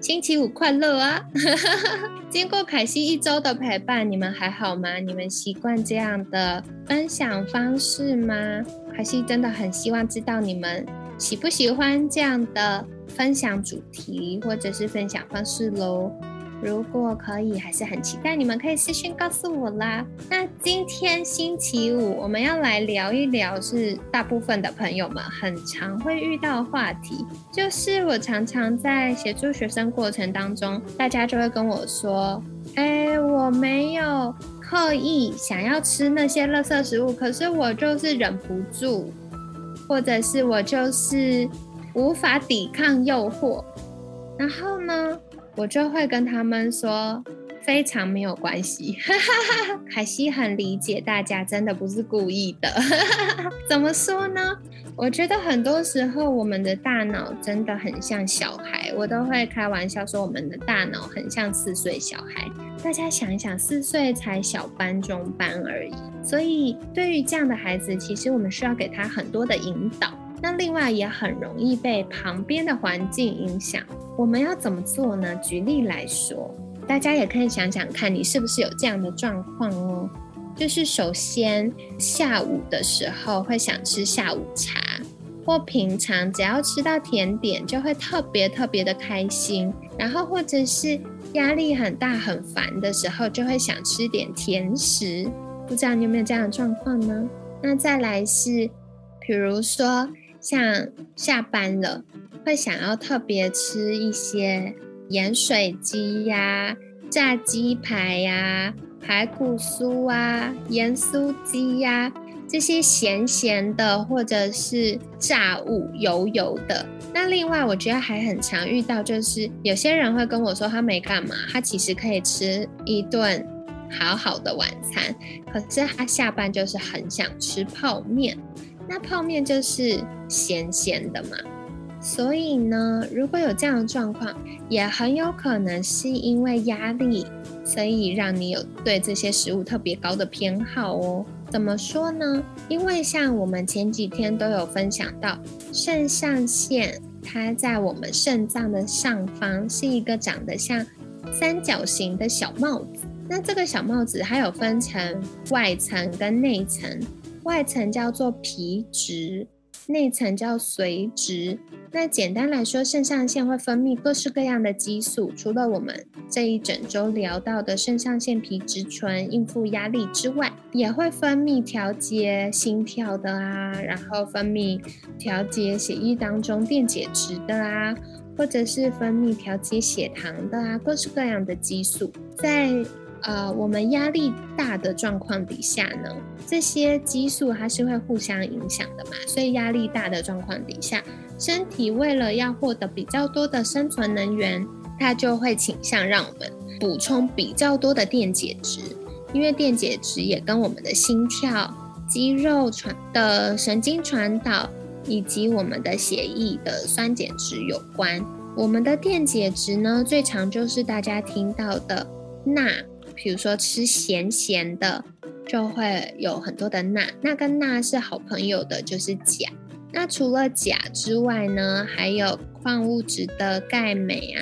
星期五快乐啊！经过凯西一周的陪伴，你们还好吗？你们习惯这样的分享方式吗？凯西真的很希望知道你们喜不喜欢这样的分享主题或者是分享方式喽。如果可以，还是很期待你们可以私信告诉我啦。那今天星期五，我们要来聊一聊，是大部分的朋友们很常会遇到的话题，就是我常常在协助学生过程当中，大家就会跟我说：“哎，我没有刻意想要吃那些垃圾食物，可是我就是忍不住，或者是我就是无法抵抗诱惑。”然后呢？我就会跟他们说，非常没有关系。凯西很理解大家，真的不是故意的。怎么说呢？我觉得很多时候我们的大脑真的很像小孩，我都会开玩笑说我们的大脑很像四岁小孩。大家想一想，四岁才小班、中班而已，所以对于这样的孩子，其实我们需要给他很多的引导。那另外也很容易被旁边的环境影响。我们要怎么做呢？举例来说，大家也可以想想看，你是不是有这样的状况哦？就是首先下午的时候会想吃下午茶，或平常只要吃到甜点就会特别特别的开心。然后或者是压力很大很烦的时候，就会想吃点甜食。不知道你有没有这样的状况呢？那再来是，比如说。像下班了，会想要特别吃一些盐水鸡呀、炸鸡排呀、排骨酥啊、盐酥鸡呀这些咸咸的或者是炸物油油的。那另外，我觉得还很常遇到，就是有些人会跟我说他没干嘛，他其实可以吃一顿好好的晚餐，可是他下班就是很想吃泡面。那泡面就是咸咸的嘛，所以呢，如果有这样的状况，也很有可能是因为压力，所以让你有对这些食物特别高的偏好哦。怎么说呢？因为像我们前几天都有分享到，肾上腺它在我们肾脏的上方是一个长得像三角形的小帽子。那这个小帽子还有分成外层跟内层。外层叫做皮质，内层叫髓质。那简单来说，肾上腺会分泌各式各样的激素，除了我们这一整周聊到的肾上腺皮质醇应付压力之外，也会分泌调节心跳的啊，然后分泌调节血液当中电解质的啊，或者是分泌调节血糖的啊，各式各样的激素在。呃，我们压力大的状况底下呢，这些激素它是会互相影响的嘛，所以压力大的状况底下，身体为了要获得比较多的生存能源，它就会倾向让我们补充比较多的电解质，因为电解质也跟我们的心跳、肌肉传的神经传导以及我们的血液的酸碱值有关。我们的电解质呢，最常就是大家听到的钠。比如说吃咸咸的，就会有很多的钠。那跟钠是好朋友的，就是钾。那除了钾之外呢，还有矿物质的钙、镁啊，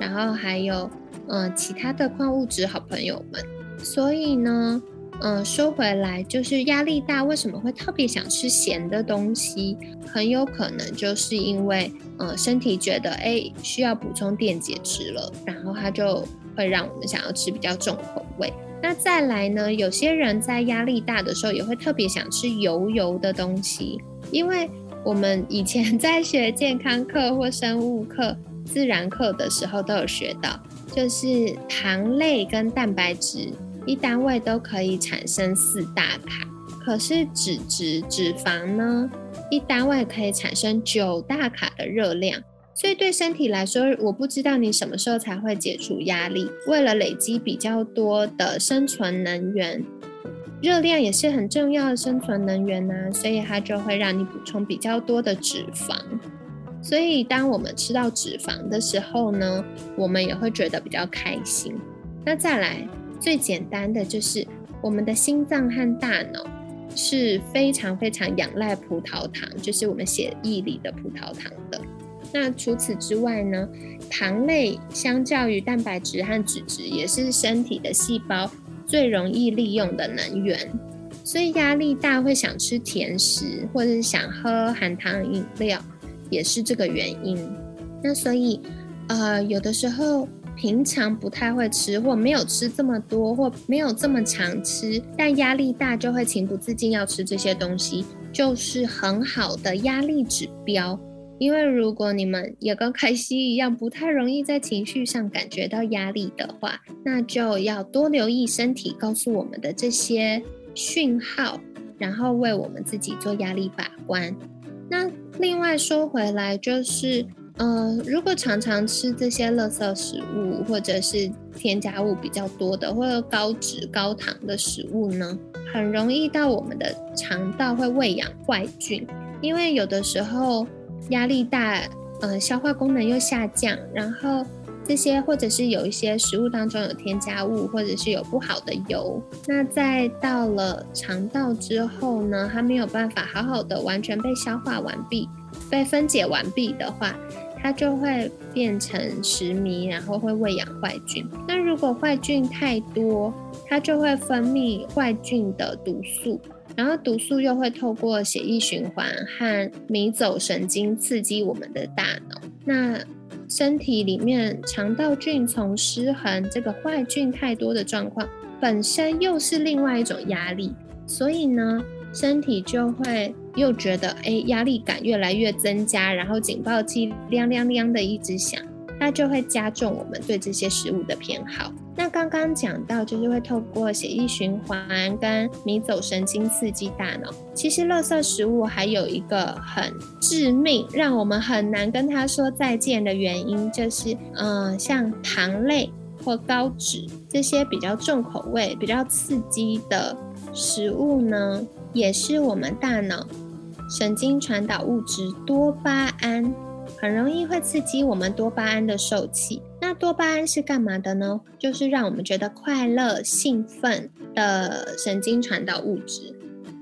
然后还有嗯其他的矿物质好朋友们。所以呢，嗯说回来，就是压力大，为什么会特别想吃咸的东西？很有可能就是因为嗯身体觉得哎需要补充电解质了，然后它就。会让我们想要吃比较重口味。那再来呢？有些人在压力大的时候，也会特别想吃油油的东西，因为我们以前 在学健康课或生物课、自然课的时候都有学到，就是糖类跟蛋白质一单位都可以产生四大卡，可是脂质脂肪呢，一单位可以产生九大卡的热量。所以对身体来说，我不知道你什么时候才会解除压力。为了累积比较多的生存能源，热量也是很重要的生存能源呐，所以它就会让你补充比较多的脂肪。所以当我们吃到脂肪的时候呢，我们也会觉得比较开心。那再来最简单的就是我们的心脏和大脑是非常非常仰赖葡萄糖，就是我们血液里的葡萄糖的。那除此之外呢，糖类相较于蛋白质和脂质，也是身体的细胞最容易利用的能源。所以压力大会想吃甜食，或者是想喝含糖饮料，也是这个原因。那所以，呃，有的时候平常不太会吃，或没有吃这么多，或没有这么常吃，但压力大就会情不自禁要吃这些东西，就是很好的压力指标。因为如果你们也跟凯西一样，不太容易在情绪上感觉到压力的话，那就要多留意身体告诉我们的这些讯号，然后为我们自己做压力把关。那另外说回来，就是，呃，如果常常吃这些垃圾食物，或者是添加物比较多的，或者高脂高糖的食物呢，很容易到我们的肠道会喂养坏菌，因为有的时候。压力大，呃，消化功能又下降，然后这些或者是有一些食物当中有添加物，或者是有不好的油，那在到了肠道之后呢，它没有办法好好的完全被消化完毕、被分解完毕的话，它就会变成食糜，然后会喂养坏菌。那如果坏菌太多，它就会分泌坏菌的毒素。然后毒素又会透过血液循环和迷走神经刺激我们的大脑。那身体里面肠道菌丛失衡，这个坏菌太多的状况，本身又是另外一种压力，所以呢，身体就会又觉得，哎，压力感越来越增加，然后警报器亮亮亮的一直响。那就会加重我们对这些食物的偏好。那刚刚讲到，就是会透过血液循环跟迷走神经刺激大脑。其实，垃圾食物还有一个很致命，让我们很难跟它说再见的原因，就是，嗯，像糖类或高脂这些比较重口味、比较刺激的食物呢，也是我们大脑神经传导物质多巴胺。很容易会刺激我们多巴胺的受气。那多巴胺是干嘛的呢？就是让我们觉得快乐、兴奋的神经传导物质。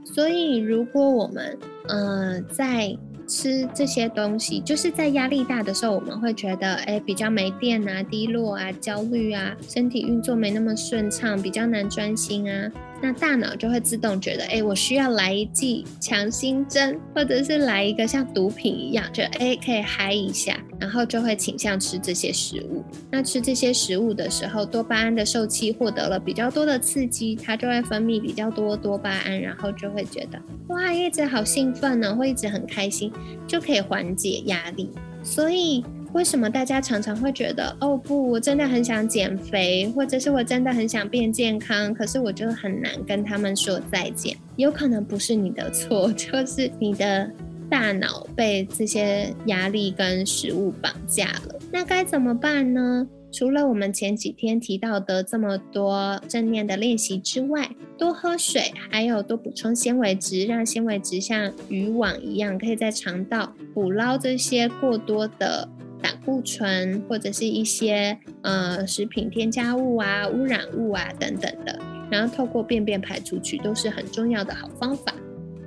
所以，如果我们嗯在吃这些东西，就是在压力大的时候，我们会觉得哎比较没电啊、低落啊、焦虑啊，身体运作没那么顺畅，比较难专心啊。那大脑就会自动觉得，哎，我需要来一剂强心针，或者是来一个像毒品一样，就哎可以嗨一下，然后就会倾向吃这些食物。那吃这些食物的时候，多巴胺的受气获得了比较多的刺激，它就会分泌比较多多巴胺，然后就会觉得哇，一直好兴奋呢，会一直很开心，就可以缓解压力。所以。为什么大家常常会觉得哦不，我真的很想减肥，或者是我真的很想变健康，可是我就很难跟他们说再见。有可能不是你的错，就是你的大脑被这些压力跟食物绑架了。那该怎么办呢？除了我们前几天提到的这么多正念的练习之外，多喝水，还有多补充纤维质，让纤维质像渔网一样，可以在肠道捕捞这些过多的。胆固醇或者是一些呃食品添加物啊、污染物啊等等的，然后透过便便排出去，都是很重要的好方法。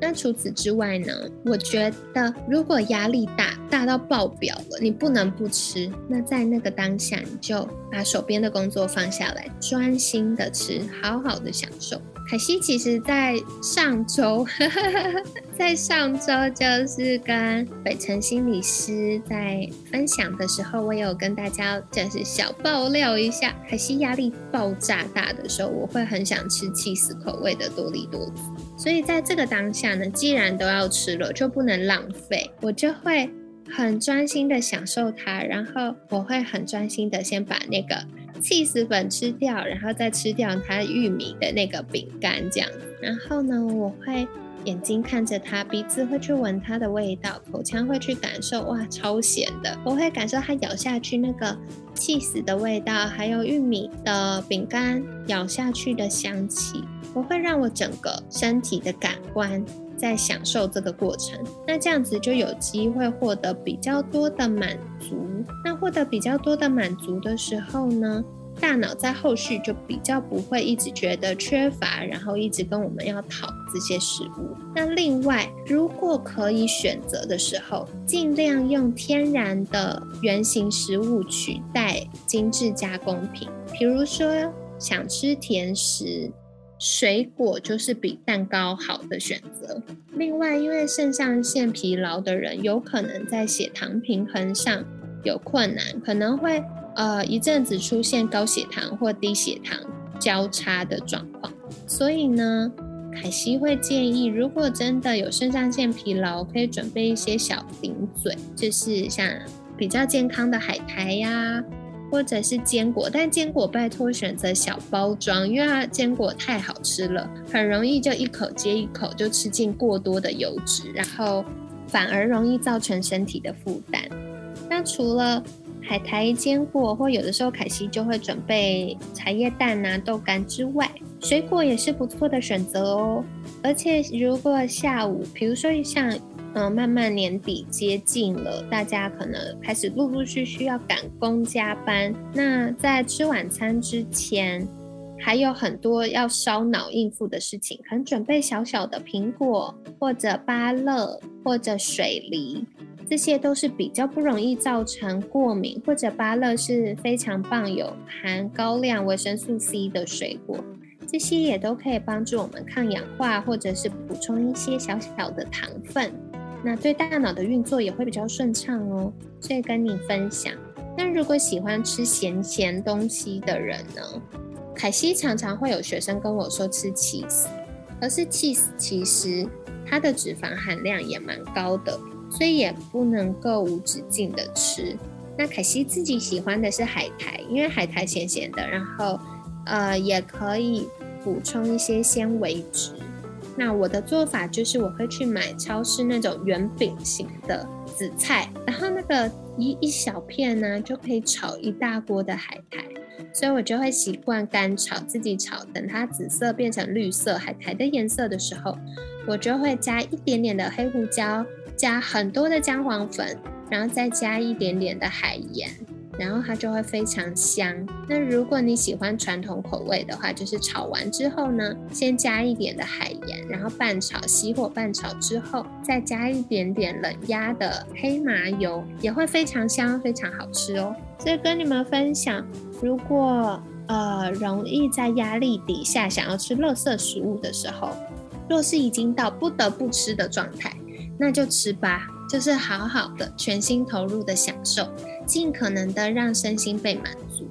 那除此之外呢？我觉得如果压力大大到爆表了，你不能不吃。那在那个当下，你就把手边的工作放下来，专心的吃，好好的享受。凯西其实，在上周，在上周就是跟北辰心理师在分享的时候，我有跟大家就是小爆料一下，凯西压力爆炸大的时候，我会很想吃气死口味的多利多滋。所以在这个当下呢，既然都要吃了，就不能浪费，我就会很专心的享受它，然后我会很专心的先把那个。气死粉吃掉，然后再吃掉它玉米的那个饼干，这样。然后呢，我会眼睛看着它，鼻子会去闻它的味道，口腔会去感受，哇，超咸的！我会感受它咬下去那个气死的味道，还有玉米的饼干咬下去的香气，我会让我整个身体的感官在享受这个过程。那这样子就有机会获得比较多的满足。那获得比较多的满足的时候呢？大脑在后续就比较不会一直觉得缺乏，然后一直跟我们要讨这些食物。那另外，如果可以选择的时候，尽量用天然的原型食物取代精致加工品。比如说，想吃甜食，水果就是比蛋糕好的选择。另外，因为肾上腺疲劳的人有可能在血糖平衡上有困难，可能会。呃，一阵子出现高血糖或低血糖交叉的状况，所以呢，凯西会建议，如果真的有肾上腺疲劳，可以准备一些小顶嘴，就是像比较健康的海苔呀，或者是坚果，但坚果拜托选择小包装，因为它坚果太好吃了，很容易就一口接一口就吃进过多的油脂，然后反而容易造成身体的负担。那除了海苔、坚果，或有的时候凯西就会准备茶叶蛋啊、豆干之外，水果也是不错的选择哦。而且如果下午，比如说像嗯，慢慢年底接近了，大家可能开始陆陆续续要赶工加班，那在吃晚餐之前，还有很多要烧脑应付的事情，可能准备小小的苹果，或者芭乐，或者水梨。这些都是比较不容易造成过敏，或者芭乐是非常棒，有含高量维生素 C 的水果，这些也都可以帮助我们抗氧化，或者是补充一些小小的糖分，那对大脑的运作也会比较顺畅哦。所以跟你分享。那如果喜欢吃咸咸东西的人呢？凯西常常会有学生跟我说吃 cheese，可是 cheese 其实它的脂肪含量也蛮高的。所以也不能够无止境的吃。那凯西自己喜欢的是海苔，因为海苔咸咸的，然后呃也可以补充一些纤维质。那我的做法就是我会去买超市那种圆饼型的紫菜，然后那个一一小片呢就可以炒一大锅的海苔，所以我就会习惯干炒，自己炒，等它紫色变成绿色海苔的颜色的时候，我就会加一点点的黑胡椒。加很多的姜黄粉，然后再加一点点的海盐，然后它就会非常香。那如果你喜欢传统口味的话，就是炒完之后呢，先加一点的海盐，然后拌炒，熄火拌炒之后，再加一点点冷压的黑麻油，也会非常香，非常好吃哦。所以跟你们分享，如果呃容易在压力底下想要吃垃圾食物的时候，若是已经到不得不吃的状态。那就吃吧，就是好好的全心投入的享受，尽可能的让身心被满足。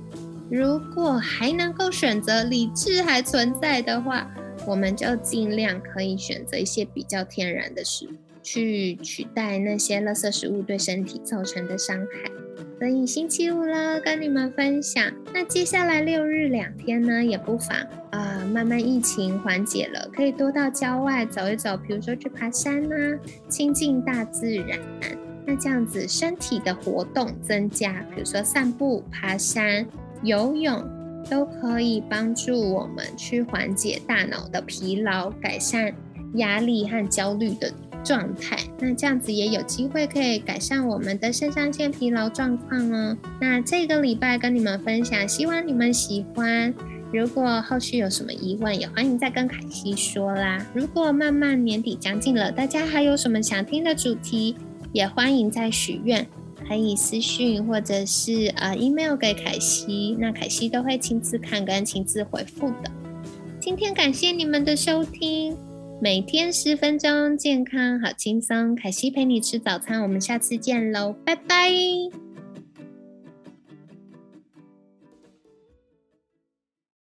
如果还能够选择理智还存在的话，我们就尽量可以选择一些比较天然的食物，去取代那些垃圾食物对身体造成的伤害。所以星期五了，跟你们分享。那接下来六日两天呢，也不妨啊，慢慢疫情缓解了，可以多到郊外走一走，比如说去爬山呐，亲近大自然。那这样子身体的活动增加，比如说散步、爬山、游泳，都可以帮助我们去缓解大脑的疲劳，改善压力和焦虑的。状态，那这样子也有机会可以改善我们的肾上腺疲劳状况哦。那这个礼拜跟你们分享，希望你们喜欢。如果后续有什么疑问，也欢迎再跟凯西说啦。如果慢慢年底将近了，大家还有什么想听的主题，也欢迎再许愿，可以私讯或者是呃 email 给凯西，那凯西都会亲自看跟亲自回复的。今天感谢你们的收听。每天十分钟，健康好轻松。凯西陪你吃早餐，我们下次见喽，拜拜。